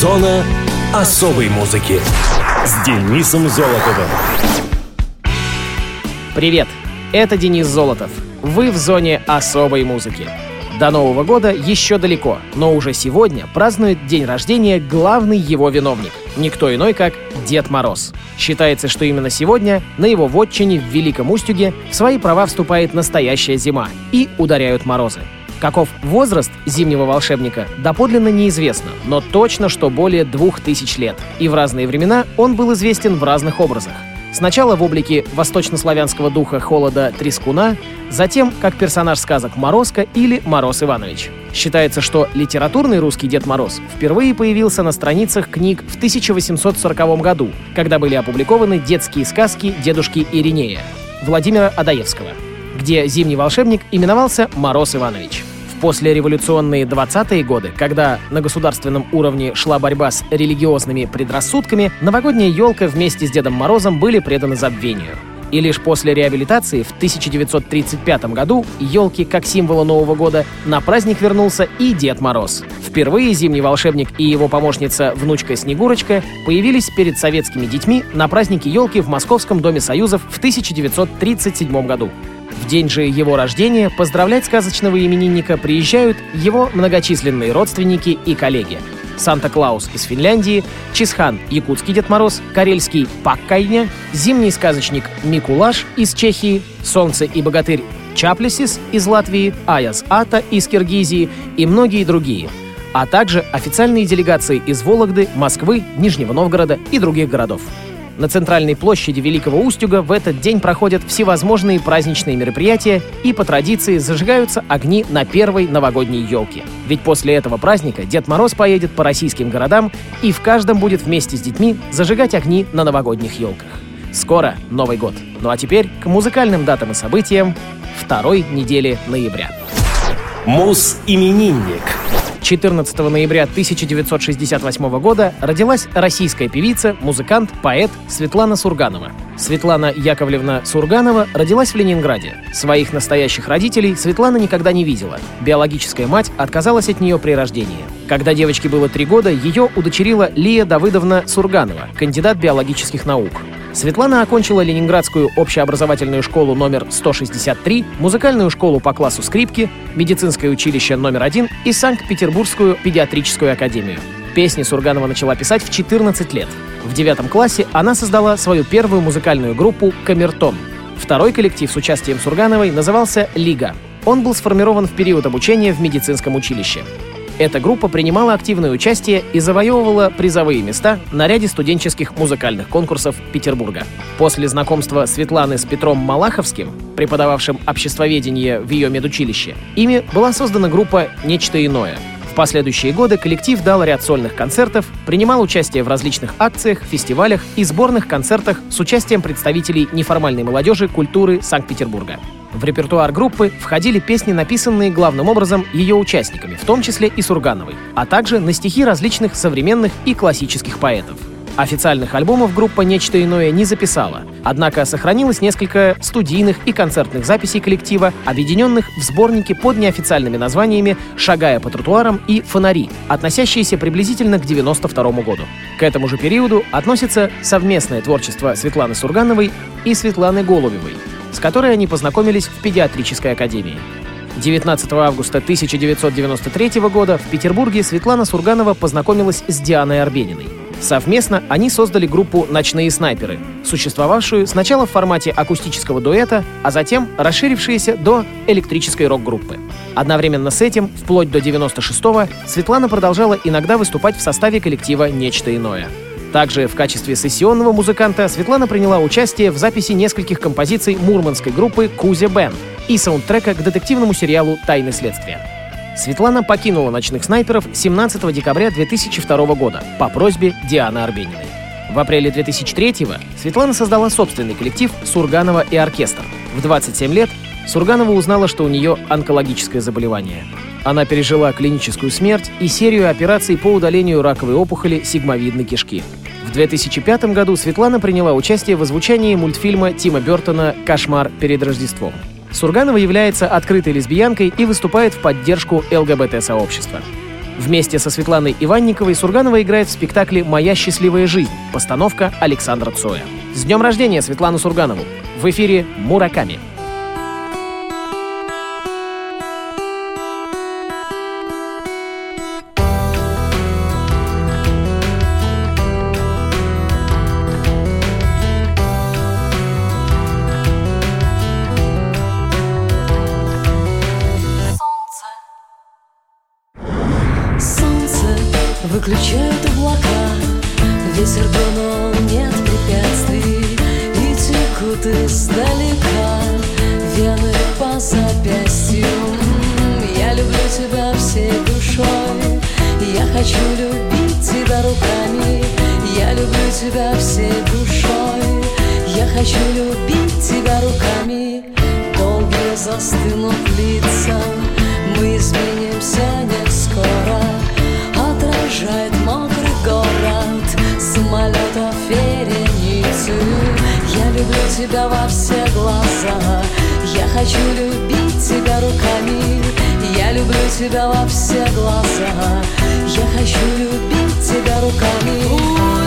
Зона особой музыки с Денисом Золотовым. Привет, это Денис Золотов. Вы в зоне особой музыки. До Нового года еще далеко, но уже сегодня празднует день рождения главный его виновник. Никто иной, как Дед Мороз. Считается, что именно сегодня на его вотчине в Великом Устюге в свои права вступает настоящая зима и ударяют морозы. Каков возраст зимнего волшебника, доподлинно неизвестно, но точно, что более двух тысяч лет. И в разные времена он был известен в разных образах. Сначала в облике восточнославянского духа холода Трескуна, затем как персонаж сказок Морозко или Мороз Иванович. Считается, что литературный русский Дед Мороз впервые появился на страницах книг в 1840 году, когда были опубликованы детские сказки дедушки Иринея Владимира Адаевского, где зимний волшебник именовался Мороз Иванович послереволюционные 20-е годы, когда на государственном уровне шла борьба с религиозными предрассудками, новогодняя елка вместе с Дедом Морозом были преданы забвению. И лишь после реабилитации в 1935 году елки как символа Нового года на праздник вернулся и Дед Мороз. Впервые зимний волшебник и его помощница внучка Снегурочка появились перед советскими детьми на празднике елки в Московском Доме Союзов в 1937 году. В день же его рождения поздравлять сказочного именинника приезжают его многочисленные родственники и коллеги. Санта-Клаус из Финляндии, Чисхан – якутский Дед Мороз, карельский – Паккайня, зимний сказочник Микулаш из Чехии, Солнце и богатырь Чаплесис из Латвии, Аяс Ата из Киргизии и многие другие, а также официальные делегации из Вологды, Москвы, Нижнего Новгорода и других городов. На центральной площади Великого Устюга в этот день проходят всевозможные праздничные мероприятия и по традиции зажигаются огни на первой новогодней елке. Ведь после этого праздника Дед Мороз поедет по российским городам и в каждом будет вместе с детьми зажигать огни на новогодних елках. Скоро Новый год. Ну а теперь к музыкальным датам и событиям второй недели ноября. Мус-именинник. 14 ноября 1968 года родилась российская певица, музыкант, поэт Светлана Сурганова. Светлана Яковлевна Сурганова родилась в Ленинграде. Своих настоящих родителей Светлана никогда не видела. Биологическая мать отказалась от нее при рождении. Когда девочке было три года, ее удочерила Лия Давыдовна Сурганова, кандидат биологических наук. Светлана окончила Ленинградскую общеобразовательную школу номер 163, музыкальную школу по классу скрипки, медицинское училище номер один и Санкт-Петербургскую педиатрическую академию. Песни Сурганова начала писать в 14 лет. В девятом классе она создала свою первую музыкальную группу «Камертон». Второй коллектив с участием Сургановой назывался «Лига». Он был сформирован в период обучения в медицинском училище. Эта группа принимала активное участие и завоевывала призовые места на ряде студенческих музыкальных конкурсов Петербурга. После знакомства Светланы с Петром Малаховским, преподававшим обществоведение в ее медучилище, ими была создана группа «Нечто иное», в последующие годы коллектив дал ряд сольных концертов, принимал участие в различных акциях, фестивалях и сборных концертах с участием представителей неформальной молодежи культуры Санкт-Петербурга. В репертуар группы входили песни, написанные главным образом ее участниками, в том числе и Сургановой, а также на стихи различных современных и классических поэтов. Официальных альбомов группа «Нечто иное» не записала, однако сохранилось несколько студийных и концертных записей коллектива, объединенных в сборнике под неофициальными названиями «Шагая по тротуарам» и «Фонари», относящиеся приблизительно к 92 году. К этому же периоду относится совместное творчество Светланы Сургановой и Светланы Голубевой, с которой они познакомились в педиатрической академии. 19 августа 1993 года в Петербурге Светлана Сурганова познакомилась с Дианой Арбениной. Совместно они создали группу «Ночные снайперы», существовавшую сначала в формате акустического дуэта, а затем расширившиеся до электрической рок-группы. Одновременно с этим, вплоть до 96-го, Светлана продолжала иногда выступать в составе коллектива «Нечто иное». Также в качестве сессионного музыканта Светлана приняла участие в записи нескольких композиций мурманской группы «Кузя Бен» и саундтрека к детективному сериалу «Тайны следствия». Светлана покинула «Ночных снайперов» 17 декабря 2002 года по просьбе Дианы Арбениной. В апреле 2003-го Светлана создала собственный коллектив «Сурганова и оркестр». В 27 лет Сурганова узнала, что у нее онкологическое заболевание. Она пережила клиническую смерть и серию операций по удалению раковой опухоли сигмовидной кишки. В 2005 году Светлана приняла участие в озвучании мультфильма Тима Бертона «Кошмар перед Рождеством». Сурганова является открытой лесбиянкой и выступает в поддержку ЛГБТ-сообщества. Вместе со Светланой Иванниковой Сурганова играет в спектакле «Моя счастливая жизнь», постановка Александра Цоя. С днем рождения Светлану Сурганову! В эфире «Мураками». Руками Долго застынут лица, мы изменимся не скоро. Отражает мокрый город Самолетов вереницы. Я люблю тебя во все глаза. Я хочу любить тебя руками. Я люблю тебя во все глаза. Я хочу любить тебя руками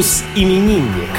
Мус-именинник.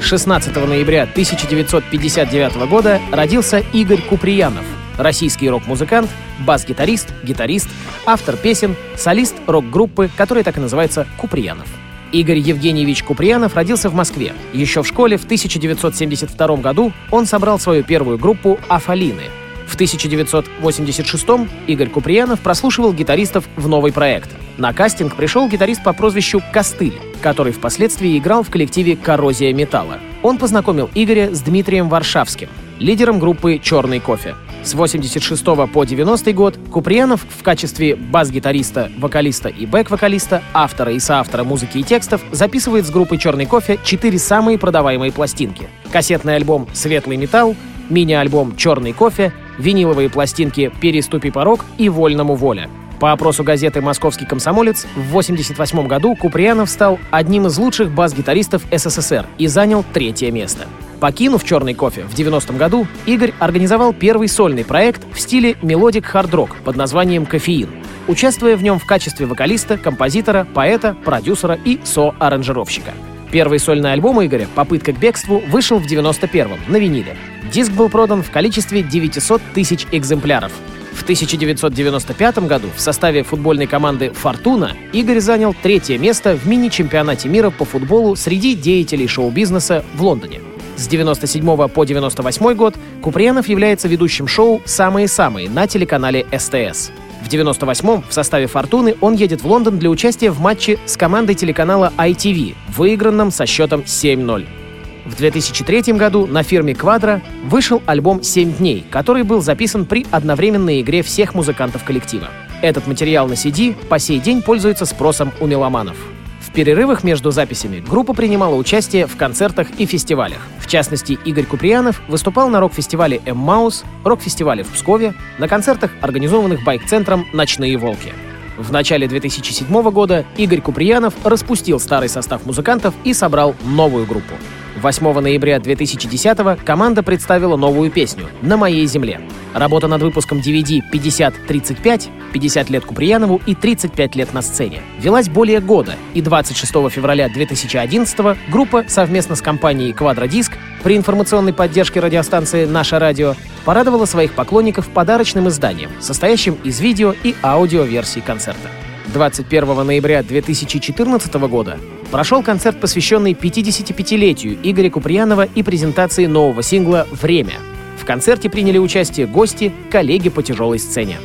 16 ноября 1959 года родился Игорь Куприянов, российский рок-музыкант, бас-гитарист, гитарист, автор песен, солист рок-группы, которая так и называется «Куприянов». Игорь Евгеньевич Куприянов родился в Москве. Еще в школе в 1972 году он собрал свою первую группу «Афалины». В 1986 Игорь Куприянов прослушивал гитаристов в новый проект. На кастинг пришел гитарист по прозвищу Костыль, который впоследствии играл в коллективе «Коррозия металла». Он познакомил Игоря с Дмитрием Варшавским, лидером группы «Черный кофе». С 86 по 90 год Куприянов в качестве бас-гитариста, вокалиста и бэк-вокалиста, автора и соавтора музыки и текстов записывает с группой «Черный кофе» четыре самые продаваемые пластинки. Кассетный альбом «Светлый металл», мини-альбом «Черный кофе», виниловые пластинки «Переступи порог» и «Вольному воля». По опросу газеты «Московский комсомолец» в 1988 году Куприянов стал одним из лучших бас-гитаристов СССР и занял третье место. Покинув «Черный кофе» в 90-м году, Игорь организовал первый сольный проект в стиле melodic хард-рок под названием «Кофеин», участвуя в нем в качестве вокалиста, композитора, поэта, продюсера и со-аранжировщика. Первый сольный альбом Игоря «Попытка к бегству» вышел в 91-м на виниле. Диск был продан в количестве 900 тысяч экземпляров. В 1995 году в составе футбольной команды «Фортуна» Игорь занял третье место в мини-чемпионате мира по футболу среди деятелей шоу-бизнеса в Лондоне. С 97 по 98 год Куприянов является ведущим шоу «Самые-самые» на телеканале СТС. В В 98-м в составе «Фортуны» он едет в Лондон для участия в матче с командой телеканала ITV, выигранном со счетом 7-0. В 2003 году на фирме Quadra вышел альбом «7 дней», который был записан при одновременной игре всех музыкантов коллектива. Этот материал на CD по сей день пользуется спросом у меломанов. В перерывах между записями группа принимала участие в концертах и фестивалях. В частности, Игорь Куприянов выступал на рок-фестивале «Эммаус», рок-фестивале в Пскове, на концертах, организованных байк-центром «Ночные волки». В начале 2007 года Игорь Куприянов распустил старый состав музыкантов и собрал новую группу. 8 ноября 2010 команда представила новую песню «На моей земле». Работа над выпуском DVD «50-35» 50 лет Куприянову и 35 лет на сцене. Велась более года, и 26 февраля 2011 группа совместно с компанией «Квадродиск» при информационной поддержке радиостанции «Наше радио» порадовала своих поклонников подарочным изданием, состоящим из видео и аудиоверсий концерта. 21 ноября 2014 года прошел концерт, посвященный 55-летию Игоря Куприянова и презентации нового сингла «Время». В концерте приняли участие гости, коллеги по тяжелой сцене.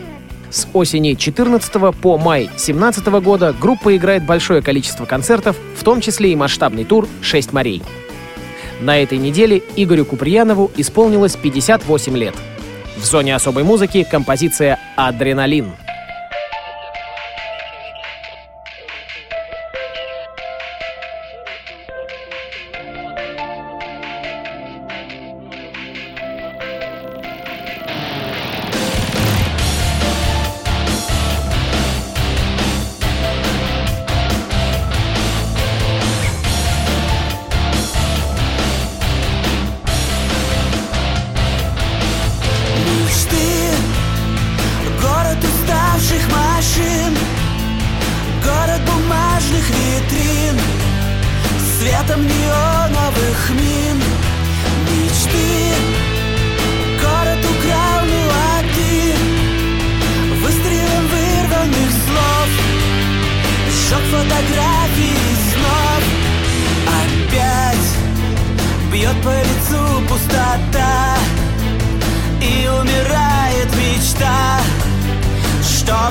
С осени 14 по май 17 года группа играет большое количество концертов, в том числе и масштабный тур «Шесть морей». На этой неделе Игорю Куприянову исполнилось 58 лет. В зоне особой музыки композиция «Адреналин».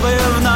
Чтобы вновь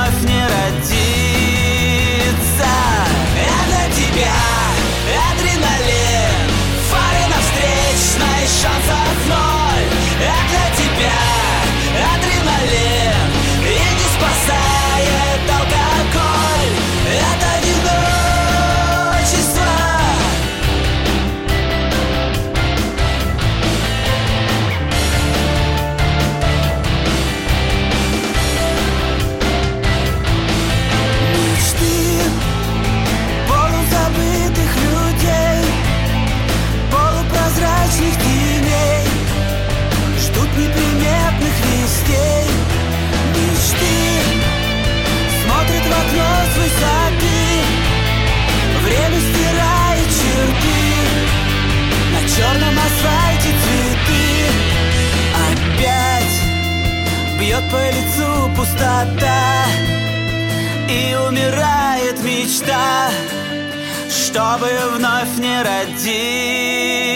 чтобы вновь не родиться.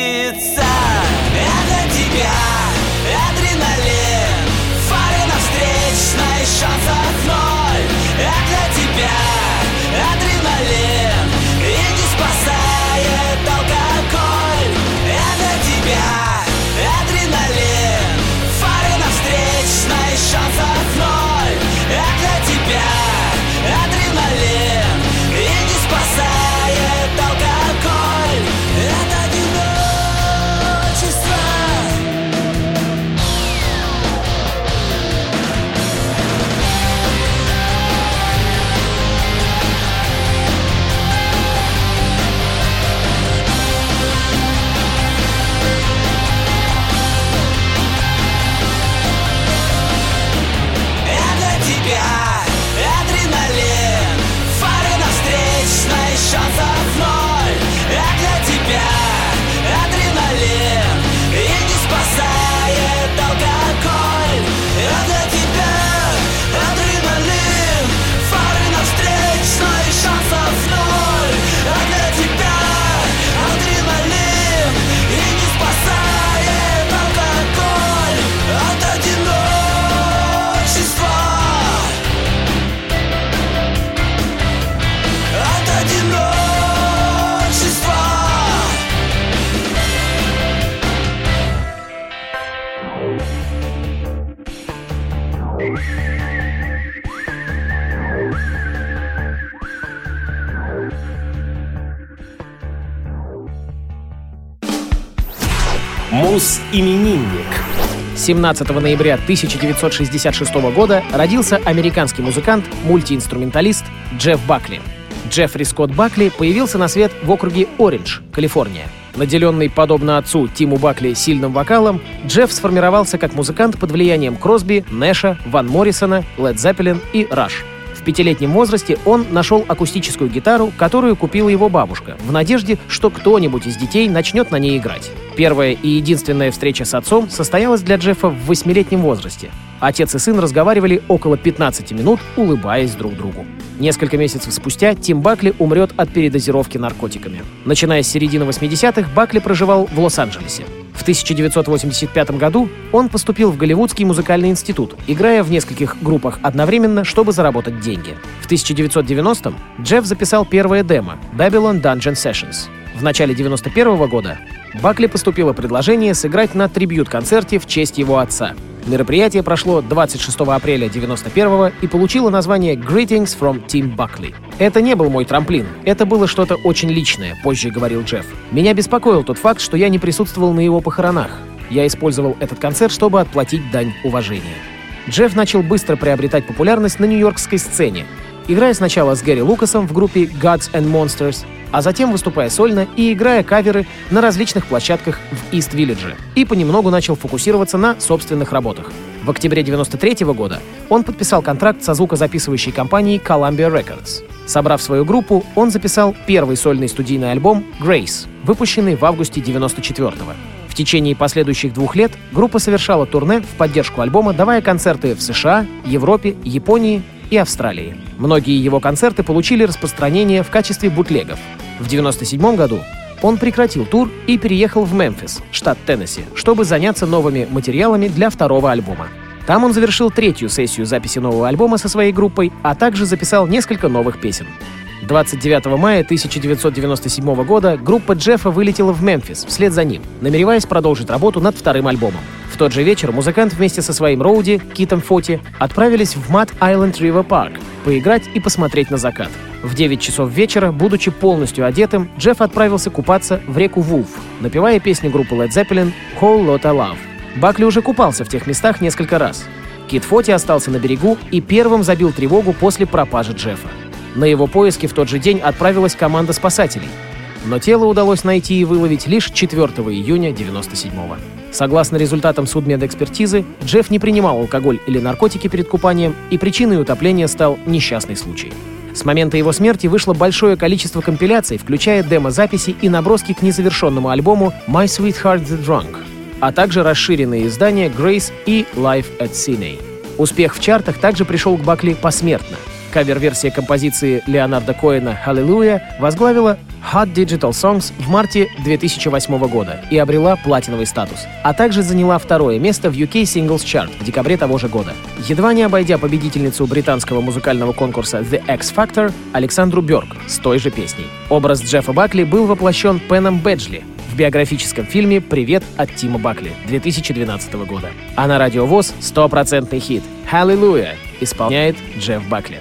Мус-именинник. 17 ноября 1966 года родился американский музыкант, мультиинструменталист Джефф Бакли. Джеффри Скотт Бакли появился на свет в округе Ориндж, Калифорния. Наделенный, подобно отцу Тиму Бакли, сильным вокалом, Джефф сформировался как музыкант под влиянием Кросби, Нэша, Ван Моррисона, Лед Зеппелин и Раш. Пятилетнем возрасте он нашел акустическую гитару, которую купила его бабушка, в надежде, что кто-нибудь из детей начнет на ней играть. Первая и единственная встреча с отцом состоялась для Джеффа в восьмилетнем возрасте. Отец и сын разговаривали около 15 минут, улыбаясь друг другу. Несколько месяцев спустя Тим Бакли умрет от передозировки наркотиками. Начиная с середины 80-х, Бакли проживал в Лос-Анджелесе. В 1985 году он поступил в Голливудский музыкальный институт, играя в нескольких группах одновременно, чтобы заработать деньги. В 1990-м Джефф записал первое демо «Babylon Dungeon Sessions». В начале 91 года Бакли поступило предложение сыграть на трибют-концерте в честь его отца. Мероприятие прошло 26 апреля 91 и получило название «Greetings from Tim Buckley». «Это не был мой трамплин, это было что-то очень личное», — позже говорил Джефф. «Меня беспокоил тот факт, что я не присутствовал на его похоронах. Я использовал этот концерт, чтобы отплатить дань уважения». Джефф начал быстро приобретать популярность на нью-йоркской сцене, играя сначала с Гэри Лукасом в группе Gods and Monsters, а затем выступая сольно и играя каверы на различных площадках в Ист-Виллидже, и понемногу начал фокусироваться на собственных работах. В октябре 93 года он подписал контракт со звукозаписывающей компанией Columbia Records. Собрав свою группу, он записал первый сольный студийный альбом «Grace», выпущенный в августе 94 -го. В течение последующих двух лет группа совершала турне в поддержку альбома, давая концерты в США, Европе, Японии и Австралии. Многие его концерты получили распространение в качестве бутлегов. В 1997 году он прекратил тур и переехал в Мемфис, штат Теннесси, чтобы заняться новыми материалами для второго альбома. Там он завершил третью сессию записи нового альбома со своей группой, а также записал несколько новых песен. 29 мая 1997 года группа Джеффа вылетела в Мемфис вслед за ним, намереваясь продолжить работу над вторым альбомом. Тот же вечер музыкант вместе со своим роуди, Китом Фоти, отправились в Мат Айленд Ривер Парк поиграть и посмотреть на закат. В 9 часов вечера, будучи полностью одетым, Джефф отправился купаться в реку Вулф, напевая песни группы Led Zeppelin «Whole Lotta Love». Бакли уже купался в тех местах несколько раз. Кит Фоти остался на берегу и первым забил тревогу после пропажи Джеффа. На его поиски в тот же день отправилась команда спасателей. Но тело удалось найти и выловить лишь 4 июня 97-го. Согласно результатам судмедэкспертизы, Джефф не принимал алкоголь или наркотики перед купанием, и причиной утопления стал несчастный случай. С момента его смерти вышло большое количество компиляций, включая демо-записи и наброски к незавершенному альбому «My Sweetheart the Drunk», а также расширенные издания «Grace» и «Life at Sydney». Успех в чартах также пришел к Бакли посмертно. Кавер-версия композиции Леонарда Коэна «Hallelujah» возглавила Hot Digital Songs в марте 2008 года и обрела платиновый статус, а также заняла второе место в UK Singles Chart в декабре того же года, едва не обойдя победительницу британского музыкального конкурса The X Factor Александру Бёрк с той же песней. Образ Джеффа Бакли был воплощен Пеном Беджли в биографическом фильме «Привет от Тима Бакли» 2012 года. А на радио ВОЗ стопроцентный хит «Hallelujah» исполняет Джефф Бакли.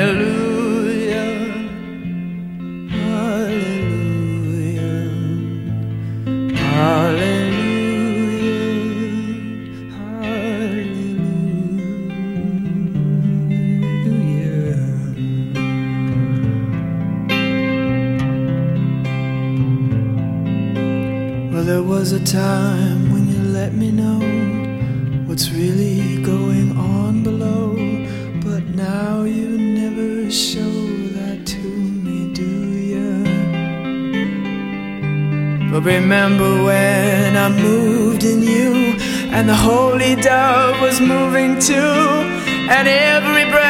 And the holy dove was moving too, and every breath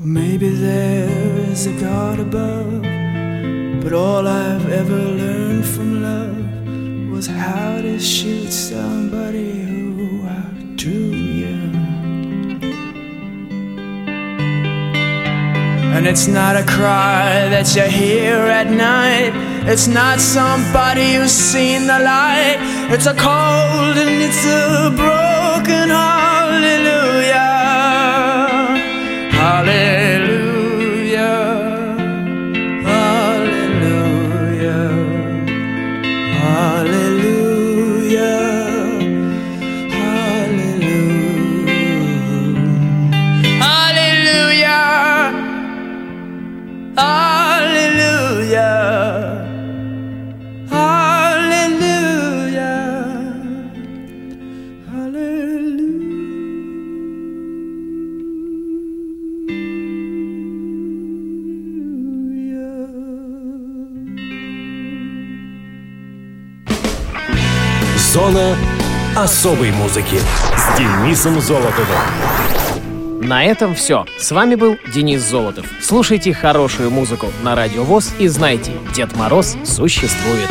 Well, maybe there is a God above, but all I've ever learned from love was how to shoot somebody who outdrew you. And it's not a cry that you hear at night. It's not somebody who's seen the light. It's a cold and it's a broken hallelujah. Особой музыки с Денисом Золотовым. На этом все. С вами был Денис Золотов. Слушайте хорошую музыку на Радио ВОЗ и знайте, Дед Мороз существует.